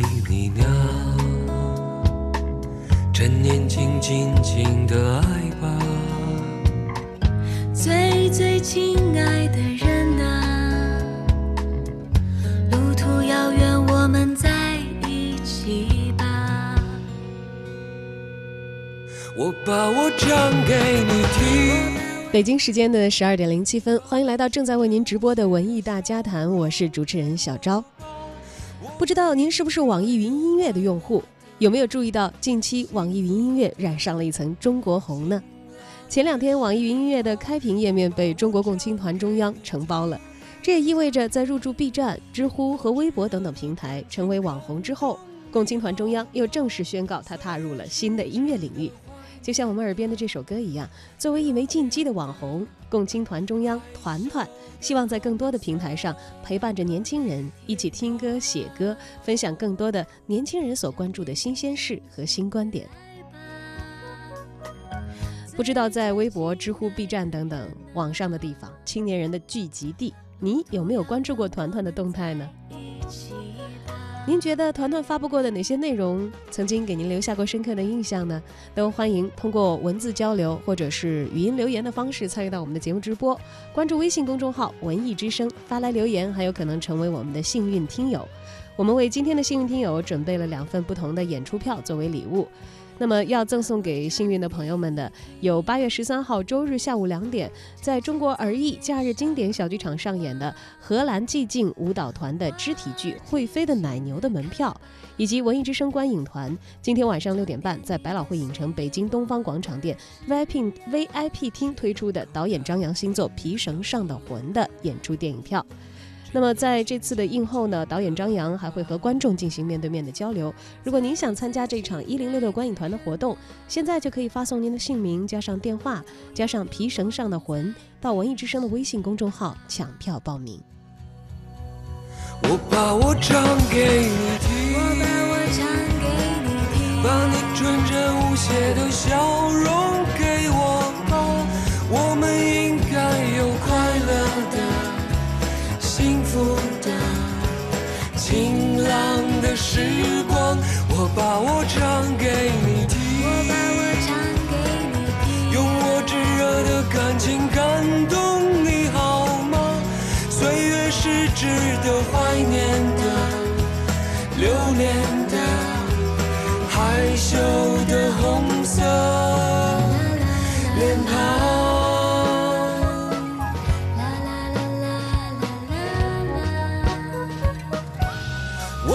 替你呢？趁年轻，尽情的爱吧。最最亲爱的人啊，路途遥远，我们在一起吧。我把我唱给你听。北京时间的十二点零七分，欢迎来到正在为您直播的文艺大家谈，我是主持人小昭。不知道您是不是网易云音乐的用户？有没有注意到近期网易云音乐染上了一层中国红呢？前两天，网易云音乐的开屏页面被中国共青团中央承包了，这也意味着在入驻 B 站、知乎和微博等等平台成为网红之后，共青团中央又正式宣告他踏入了新的音乐领域。就像我们耳边的这首歌一样，作为一枚进击的网红，共青团中央团团希望在更多的平台上陪伴着年轻人，一起听歌、写歌，分享更多的年轻人所关注的新鲜事和新观点。不知道在微博、知乎、B 站等等网上的地方，青年人的聚集地，你有没有关注过团团的动态呢？您觉得团团发布过的哪些内容曾经给您留下过深刻的印象呢？都欢迎通过文字交流或者是语音留言的方式参与到我们的节目直播。关注微信公众号“文艺之声”，发来留言，还有可能成为我们的幸运听友。我们为今天的幸运听友准备了两份不同的演出票作为礼物。那么要赠送给幸运的朋友们的，有八月十三号周日下午两点，在中国儿艺假日经典小剧场上演的荷兰寂静舞蹈团的肢体剧《会飞的奶牛》的门票，以及文艺之声观影团今天晚上六点半在百老汇影城北京东方广场店 VIP VIP 厅推出的导演张扬新作《皮绳上的魂》的演出电影票。那么在这次的映后呢，导演张扬还会和观众进行面对面的交流。如果您想参加这场一零六六观影团的活动，现在就可以发送您的姓名加上电话加上皮绳上的魂到文艺之声的微信公众号抢票报名。我把我唱给你听，我把我唱给你听，把你纯真无邪的笑容时光，我把我唱给你听，我把我唱给你听，用我炙热的感情感动你好吗？岁月是值得怀念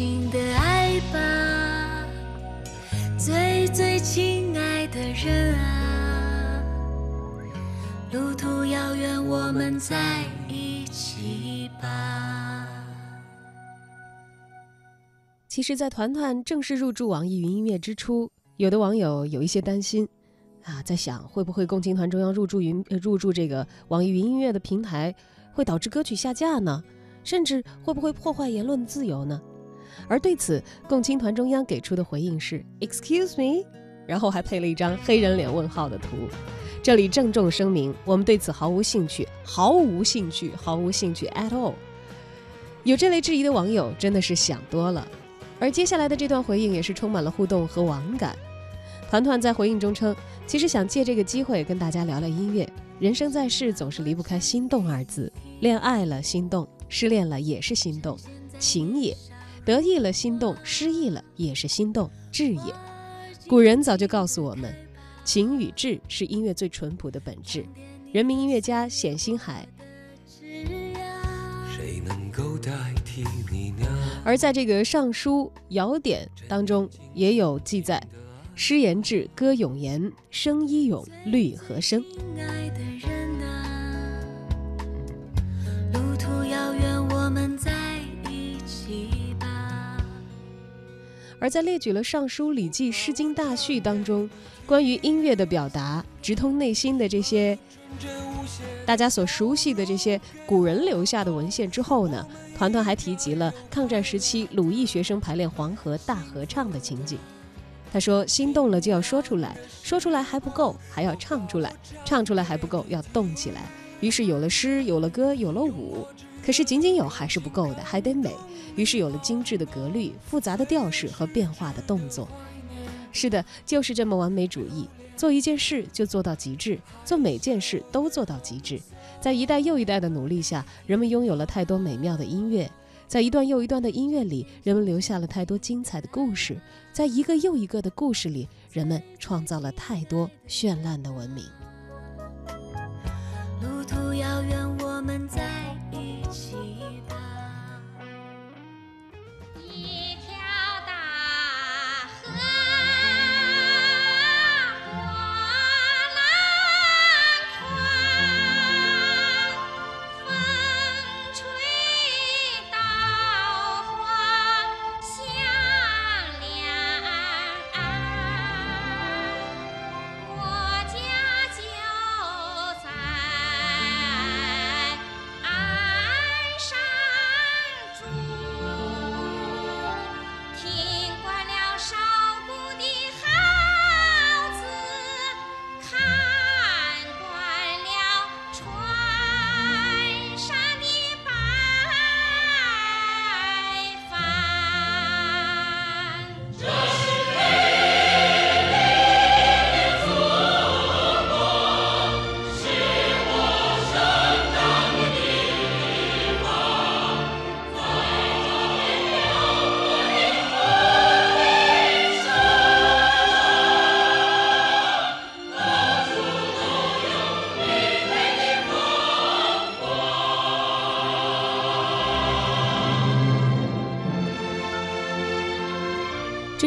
尽的爱吧，最最亲爱的人啊，路途遥远，我们在一起吧。其实，在团团正式入驻网易云音乐之初，有的网友有一些担心，啊，在想会不会共青团中央入驻云入驻这个网易云音乐的平台，会导致歌曲下架呢？甚至会不会破坏言论自由呢？而对此，共青团中央给出的回应是 “Excuse me”，然后还配了一张黑人脸问号的图。这里郑重声明，我们对此毫无兴趣，毫无兴趣，毫无兴趣 at all。有这类质疑的网友真的是想多了。而接下来的这段回应也是充满了互动和网感。团团在回应中称，其实想借这个机会跟大家聊聊音乐。人生在世，总是离不开心动二字。恋爱了心动，失恋了也是心动，情也；得意了心动，失意了也是心动，志也。古人早就告诉我们，情与志是音乐最淳朴的本质。人民音乐家冼星海谁能够代替你呢？而在这个《尚书尧典》当中也有记载，诗言志，歌咏言，声依咏，律和声。爱的人而在列举了《尚书》《礼记》《诗经》大序当中关于音乐的表达，直通内心的这些大家所熟悉的这些古人留下的文献之后呢，团团还提及了抗战时期鲁艺学生排练黄河大合唱的情景。他说：“心动了就要说出来，说出来还不够，还要唱出来，唱出来还不够，要动起来。于是有了诗，有了歌，有了舞。可是仅仅有还是不够的，还得美。于是有了精致的格律、复杂的调式和变化的动作。是的，就是这么完美主义，做一件事就做到极致，做每件事都做到极致。在一代又一代的努力下，人们拥有了太多美妙的音乐。”在一段又一段的音乐里，人们留下了太多精彩的故事；在一个又一个的故事里，人们创造了太多绚烂的文明。路途遥远，我们在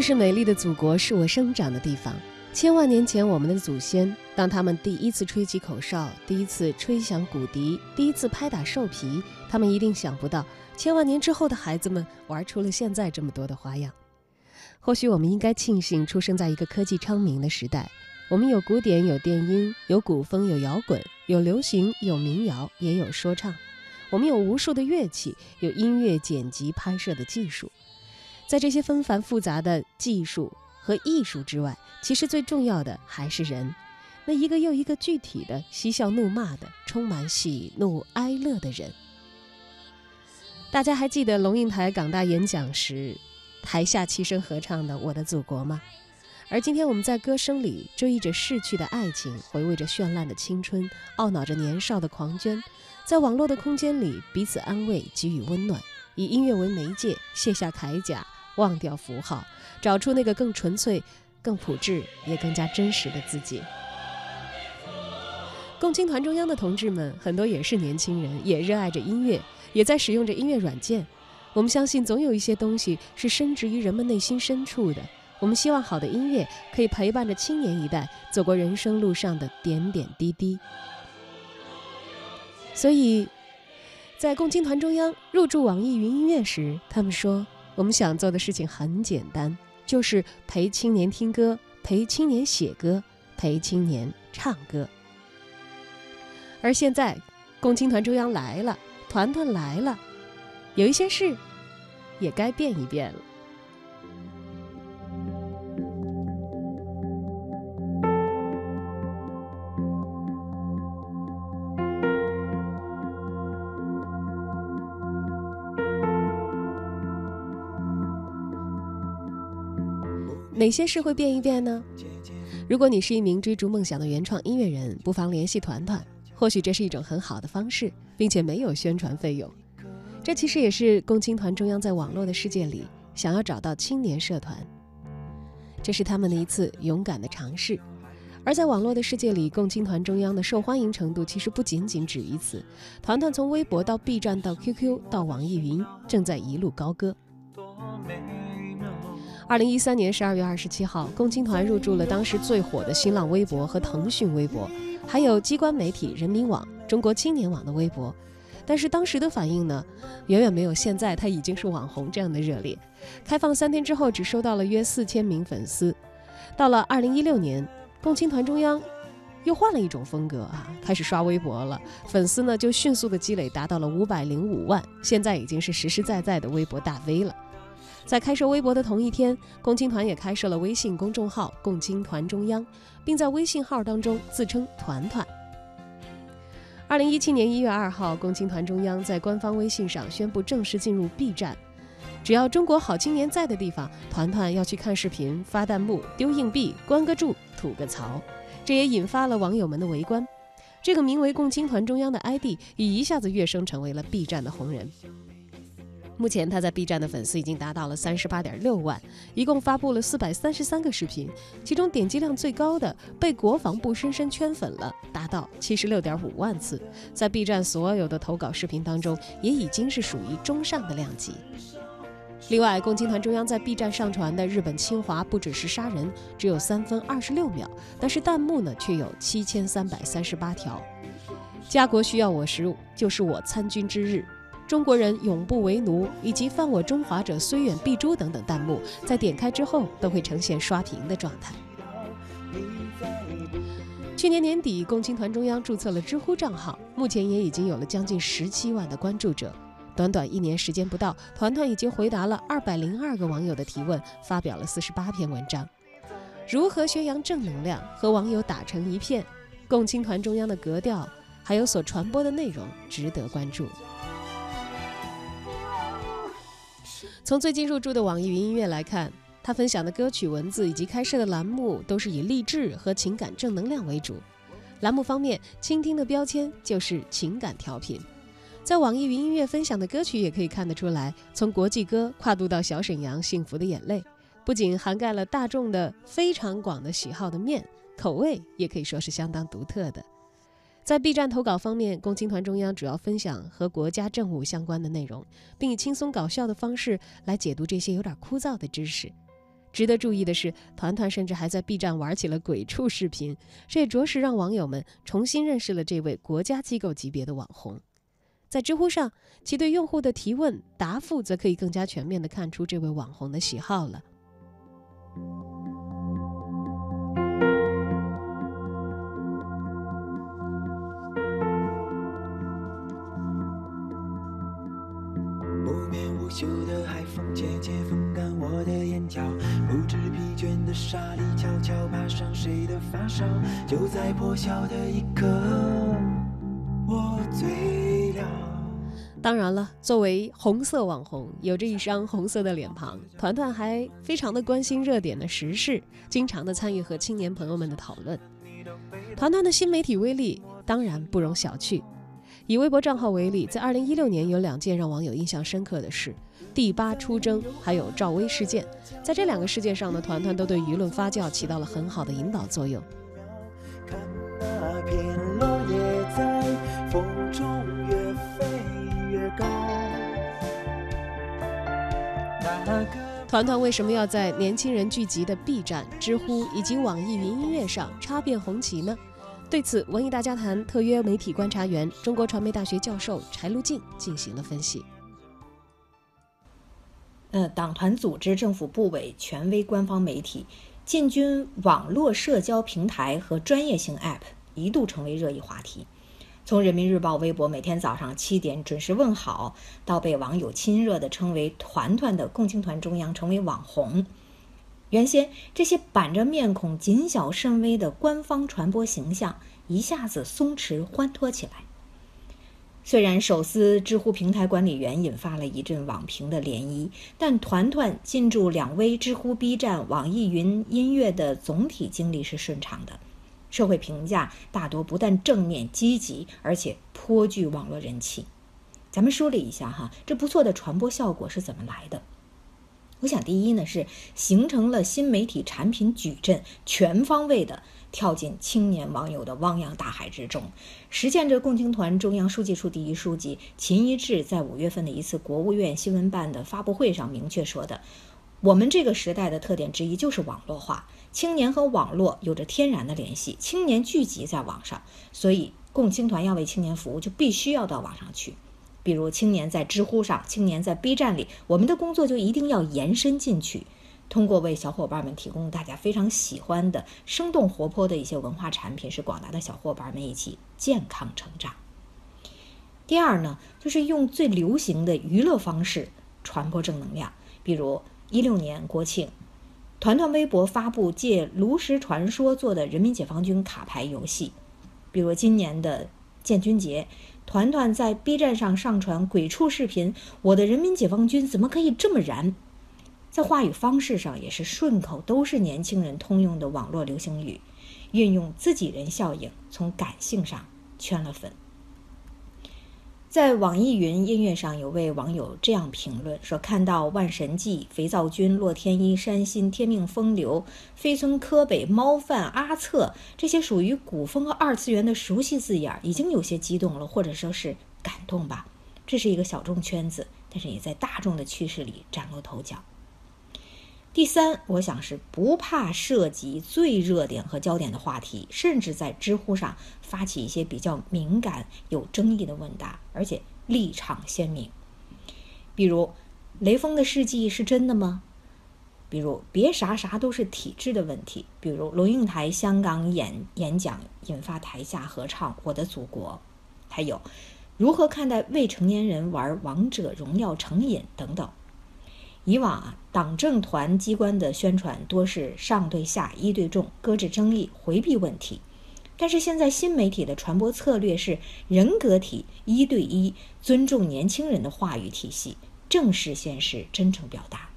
是美丽的祖国，是我生长的地方。千万年前，我们的祖先，当他们第一次吹起口哨，第一次吹响骨笛，第一次拍打兽皮，他们一定想不到，千万年之后的孩子们玩出了现在这么多的花样。或许我们应该庆幸出生在一个科技昌明的时代，我们有古典，有电音，有古风，有摇滚，有流行，有民谣，也有说唱。我们有无数的乐器，有音乐剪辑拍摄的技术。在这些纷繁复杂的技术和艺术之外，其实最重要的还是人，那一个又一个具体的嬉笑怒骂的、充满喜怒哀乐的人。大家还记得龙应台港大演讲时，台下齐声合唱的《我的祖国》吗？而今天我们在歌声里追忆着逝去的爱情，回味着绚烂的青春，懊恼着年少的狂狷，在网络的空间里彼此安慰，给予温暖，以音乐为媒介，卸下铠甲。忘掉符号，找出那个更纯粹、更朴质也更加真实的自己。共青团中央的同志们很多也是年轻人，也热爱着音乐，也在使用着音乐软件。我们相信，总有一些东西是深植于人们内心深处的。我们希望好的音乐可以陪伴着青年一代走过人生路上的点点滴滴。所以，在共青团中央入驻网易云音乐时，他们说。我们想做的事情很简单，就是陪青年听歌，陪青年写歌，陪青年唱歌。而现在，共青团中央来了，团团来了，有一些事也该变一变了。哪些事会变一变呢？如果你是一名追逐梦想的原创音乐人，不妨联系团团，或许这是一种很好的方式，并且没有宣传费用。这其实也是共青团中央在网络的世界里想要找到青年社团，这是他们的一次勇敢的尝试。而在网络的世界里，共青团中央的受欢迎程度其实不仅仅止于此。团团从微博到 B 站到 QQ 到网易云，正在一路高歌。二零一三年十二月二十七号，共青团入驻了当时最火的新浪微博和腾讯微博，还有机关媒体人民网、中国青年网的微博。但是当时的反应呢，远远没有现在他已经是网红这样的热烈。开放三天之后，只收到了约四千名粉丝。到了二零一六年，共青团中央又换了一种风格啊，开始刷微博了，粉丝呢就迅速的积累达到了五百零五万，现在已经是实实在在的微博大 V 了。在开设微博的同一天，共青团也开设了微信公众号“共青团中央”，并在微信号当中自称“团团”。二零一七年一月二号，共青团中央在官方微信上宣布正式进入 B 站。只要中国好青年在的地方，团团要去看视频、发弹幕、丢硬币、关个注、吐个槽，这也引发了网友们的围观。这个名为“共青团中央”的 ID 已一下子跃升成为了 B 站的红人。目前他在 B 站的粉丝已经达到了三十八点六万，一共发布了四百三十三个视频，其中点击量最高的被国防部深深圈粉了，达到七十六点五万次，在 B 站所有的投稿视频当中，也已经是属于中上的量级。另外，共青团中央在 B 站上传的日本侵华不只是杀人，只有三分二十六秒，但是弹幕呢却有七千三百三十八条。家国需要我时，就是我参军之日。中国人永不为奴，以及犯我中华者虽远必诛等等弹幕，在点开之后都会呈现刷屏的状态。去年年底，共青团中央注册了知乎账号，目前也已经有了将近十七万的关注者。短短一年时间不到，团团已经回答了二百零二个网友的提问，发表了四十八篇文章。如何宣扬正能量，和网友打成一片？共青团中央的格调，还有所传播的内容，值得关注。从最近入驻的网易云音乐来看，他分享的歌曲文字以及开设的栏目都是以励志和情感正能量为主。栏目方面，倾听的标签就是情感调频。在网易云音乐分享的歌曲也可以看得出来，从国际歌跨度到小沈阳《幸福的眼泪》，不仅涵盖了大众的非常广的喜好的面，口味也可以说是相当独特的。在 B 站投稿方面，共青团中央主要分享和国家政务相关的内容，并以轻松搞笑的方式来解读这些有点枯燥的知识。值得注意的是，团团甚至还在 B 站玩起了鬼畜视频，这也着实让网友们重新认识了这位国家机构级别的网红。在知乎上，其对用户的提问答复则可以更加全面地看出这位网红的喜好了。嗅的海风渐渐风干我的眼角，不知疲倦的沙粒悄悄爬上谁的发梢，就在破晓的一刻，我醉了。当然了，作为红色网红，有着一张红色的脸庞，团团还非常的关心热点的时事，经常的参与和青年朋友们的讨论。团团的新媒体威力当然不容小觑。以微博账号为例，在二零一六年有两件让网友印象深刻的事：第八出征，还有赵薇事件。在这两个事件上呢，团团都对舆论发酵起到了很好的引导作用。团团为什么要在年轻人聚集的 B 站、知乎以及网易云音乐上插遍红旗呢？对此，文艺大家谈特约媒体观察员、中国传媒大学教授柴路静进行了分析。呃，党团组织、政府部委、权威官方媒体进军网络社交平台和专业性 App，一度成为热议话题。从人民日报微博每天早上七点准时问好，到被网友亲热的称为“团团”的共青团中央成为网红。原先这些板着面孔、谨小慎微的官方传播形象，一下子松弛欢脱起来。虽然手撕知乎平台管理员引发了一阵网评的涟漪，但团团进驻两微、知乎、B 站、网易云音乐的总体经历是顺畅的，社会评价大多不但正面积极，而且颇具网络人气。咱们梳理一下哈，这不错的传播效果是怎么来的？我想，第一呢是形成了新媒体产品矩阵，全方位的跳进青年网友的汪洋大海之中，实现着共青团中央书记处第一书记秦一智在五月份的一次国务院新闻办的发布会上明确说的：“我们这个时代的特点之一就是网络化，青年和网络有着天然的联系，青年聚集在网上，所以共青团要为青年服务，就必须要到网上去。比如青年在知乎上，青年在 B 站里，我们的工作就一定要延伸进去，通过为小伙伴们提供大家非常喜欢的、生动活泼的一些文化产品，使广大的小伙伴们一起健康成长。第二呢，就是用最流行的娱乐方式传播正能量，比如一六年国庆，团团微博发布借炉石传说做的人民解放军卡牌游戏，比如今年的建军节。团团在 B 站上上传鬼畜视频，我的人民解放军怎么可以这么燃？在话语方式上也是顺口，都是年轻人通用的网络流行语，运用自己人效应，从感性上圈了粉。在网易云音乐上，有位网友这样评论说：“看到万神记、肥皂君、洛天依、山新、天命风流、飞村柯北、猫饭、阿策这些属于古风和二次元的熟悉字眼，已经有些激动了，或者说是感动吧。这是一个小众圈子，但是也在大众的趋势里崭露头角。”第三，我想是不怕涉及最热点和焦点的话题，甚至在知乎上发起一些比较敏感、有争议的问答，而且立场鲜明。比如，雷锋的事迹是真的吗？比如，别啥啥都是体制的问题。比如，龙应台香港演演讲引发台下合唱《我的祖国》，还有，如何看待未成年人玩王者荣耀成瘾等等。以往啊，党政团机关的宣传多是上对下、一对众，搁置争议，回避问题。但是现在新媒体的传播策略是人格体、一对一，尊重年轻人的话语体系，正视现实，真诚表达。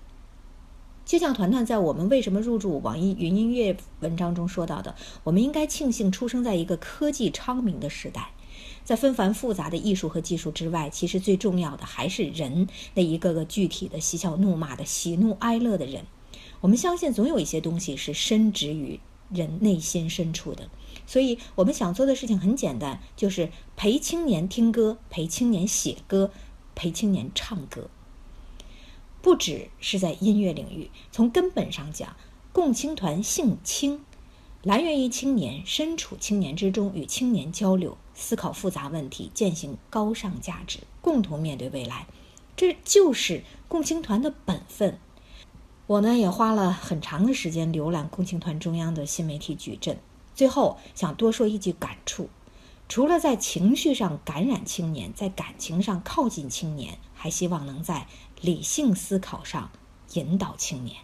就像团团在我们为什么入驻网易云音乐文章中说到的，我们应该庆幸出生在一个科技昌明的时代。在纷繁复杂的艺术和技术之外，其实最重要的还是人那一个个具体的嬉笑怒骂的喜怒哀乐的人。我们相信，总有一些东西是深植于人内心深处的。所以，我们想做的事情很简单，就是陪青年听歌，陪青年写歌，陪青年唱歌。不只是在音乐领域，从根本上讲，共青团姓青，来源于青年，身处青年之中，与青年交流。思考复杂问题，践行高尚价值，共同面对未来，这就是共青团的本分。我呢也花了很长的时间浏览共青团中央的新媒体矩阵，最后想多说一句感触：除了在情绪上感染青年，在感情上靠近青年，还希望能在理性思考上引导青年。